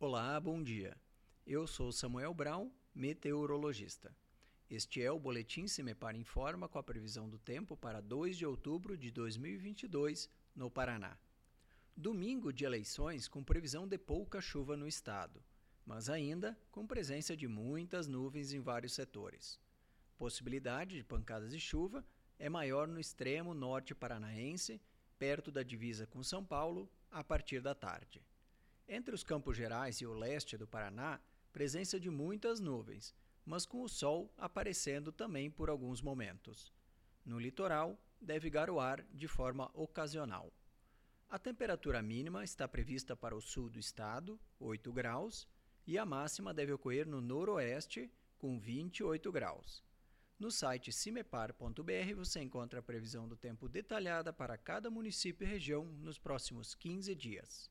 Olá, bom dia. Eu sou Samuel Brown, meteorologista. Este é o Boletim Semepar Informa com a previsão do tempo para 2 de outubro de 2022 no Paraná. Domingo de eleições com previsão de pouca chuva no estado, mas ainda com presença de muitas nuvens em vários setores. Possibilidade de pancadas de chuva é maior no extremo norte paranaense, perto da divisa com São Paulo, a partir da tarde. Entre os Campos Gerais e o leste do Paraná, presença de muitas nuvens, mas com o sol aparecendo também por alguns momentos. No litoral, deve garoar de forma ocasional. A temperatura mínima está prevista para o sul do estado, 8 graus, e a máxima deve ocorrer no noroeste, com 28 graus. No site cimepar.br você encontra a previsão do tempo detalhada para cada município e região nos próximos 15 dias.